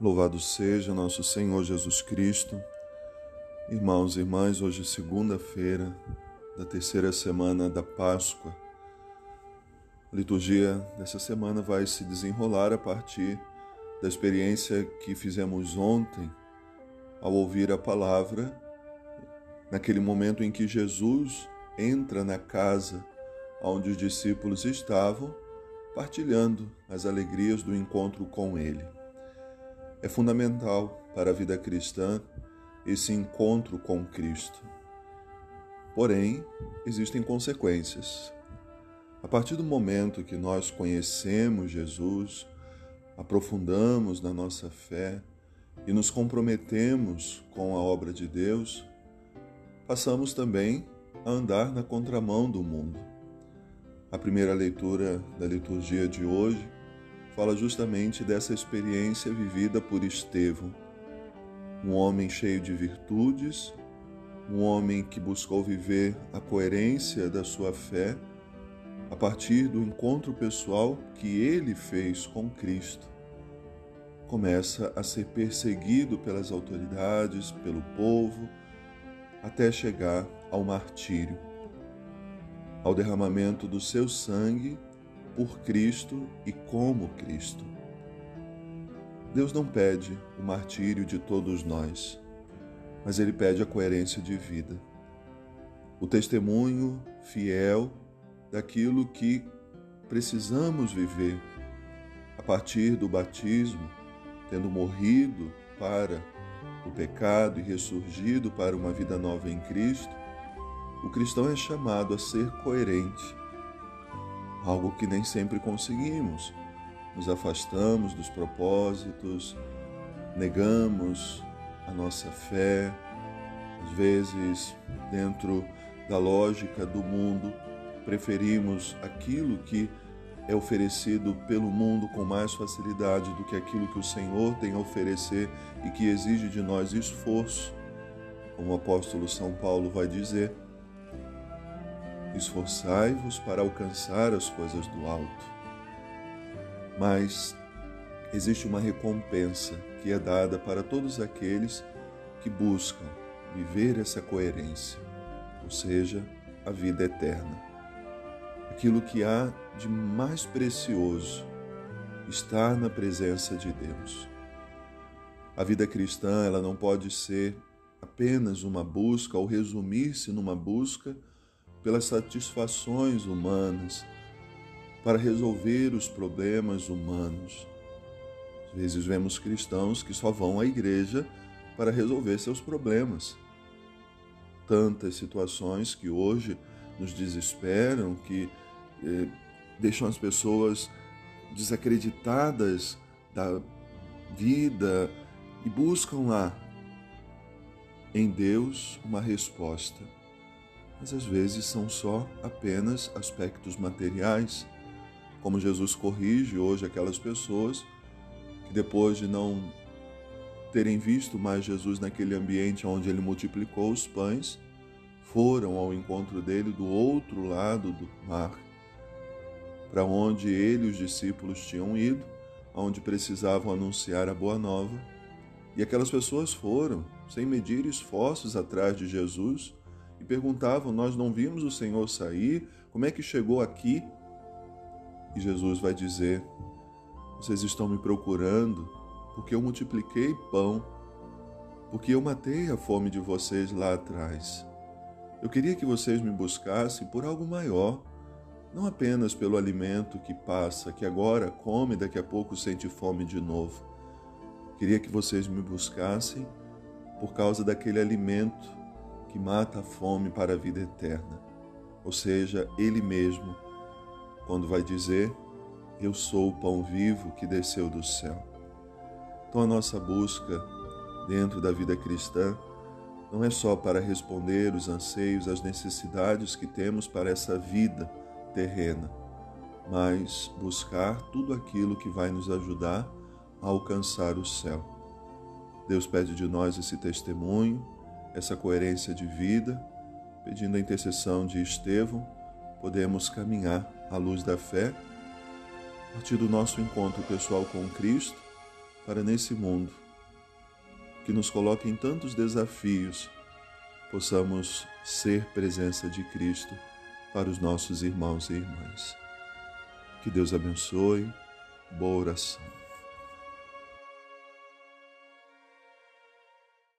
Louvado seja nosso Senhor Jesus Cristo. Irmãos e irmãs, hoje segunda-feira da terceira semana da Páscoa. A liturgia dessa semana vai se desenrolar a partir da experiência que fizemos ontem ao ouvir a palavra, naquele momento em que Jesus entra na casa onde os discípulos estavam, partilhando as alegrias do encontro com Ele. É fundamental para a vida cristã esse encontro com Cristo. Porém, existem consequências. A partir do momento que nós conhecemos Jesus, aprofundamos na nossa fé e nos comprometemos com a obra de Deus, passamos também a andar na contramão do mundo. A primeira leitura da liturgia de hoje fala justamente dessa experiência vivida por Estevão, um homem cheio de virtudes, um homem que buscou viver a coerência da sua fé a partir do encontro pessoal que ele fez com Cristo. Começa a ser perseguido pelas autoridades, pelo povo, até chegar ao martírio, ao derramamento do seu sangue por Cristo e como Cristo. Deus não pede o martírio de todos nós, mas Ele pede a coerência de vida, o testemunho fiel daquilo que precisamos viver a partir do batismo, tendo morrido para o pecado e ressurgido para uma vida nova em Cristo. O cristão é chamado a ser coerente algo que nem sempre conseguimos. Nos afastamos dos propósitos, negamos a nossa fé, às vezes, dentro da lógica do mundo, preferimos aquilo que é oferecido pelo mundo com mais facilidade do que aquilo que o Senhor tem a oferecer e que exige de nós esforço. Como o apóstolo São Paulo vai dizer, esforçai-vos para alcançar as coisas do alto. Mas existe uma recompensa que é dada para todos aqueles que buscam viver essa coerência, ou seja, a vida eterna. Aquilo que há de mais precioso estar na presença de Deus. A vida cristã, ela não pode ser apenas uma busca ou resumir-se numa busca pelas satisfações humanas, para resolver os problemas humanos. Às vezes vemos cristãos que só vão à igreja para resolver seus problemas. Tantas situações que hoje nos desesperam, que eh, deixam as pessoas desacreditadas da vida e buscam lá em Deus uma resposta mas às vezes são só apenas aspectos materiais, como Jesus corrige hoje aquelas pessoas que depois de não terem visto mais Jesus naquele ambiente onde ele multiplicou os pães, foram ao encontro dele do outro lado do mar, para onde ele e os discípulos tinham ido, onde precisavam anunciar a boa nova. E aquelas pessoas foram, sem medir esforços, atrás de Jesus e perguntavam: Nós não vimos o Senhor sair? Como é que chegou aqui? E Jesus vai dizer: Vocês estão me procurando porque eu multipliquei pão, porque eu matei a fome de vocês lá atrás. Eu queria que vocês me buscassem por algo maior, não apenas pelo alimento que passa, que agora come e daqui a pouco sente fome de novo. Queria que vocês me buscassem por causa daquele alimento que mata a fome para a vida eterna. Ou seja, Ele mesmo, quando vai dizer: Eu sou o pão vivo que desceu do céu. Então, a nossa busca dentro da vida cristã não é só para responder os anseios, as necessidades que temos para essa vida terrena, mas buscar tudo aquilo que vai nos ajudar a alcançar o céu. Deus pede de nós esse testemunho essa coerência de vida, pedindo a intercessão de Estevão, podemos caminhar à luz da fé, a partir do nosso encontro pessoal com Cristo, para nesse mundo que nos coloca em tantos desafios, possamos ser presença de Cristo para os nossos irmãos e irmãs. Que Deus abençoe. Boa oração.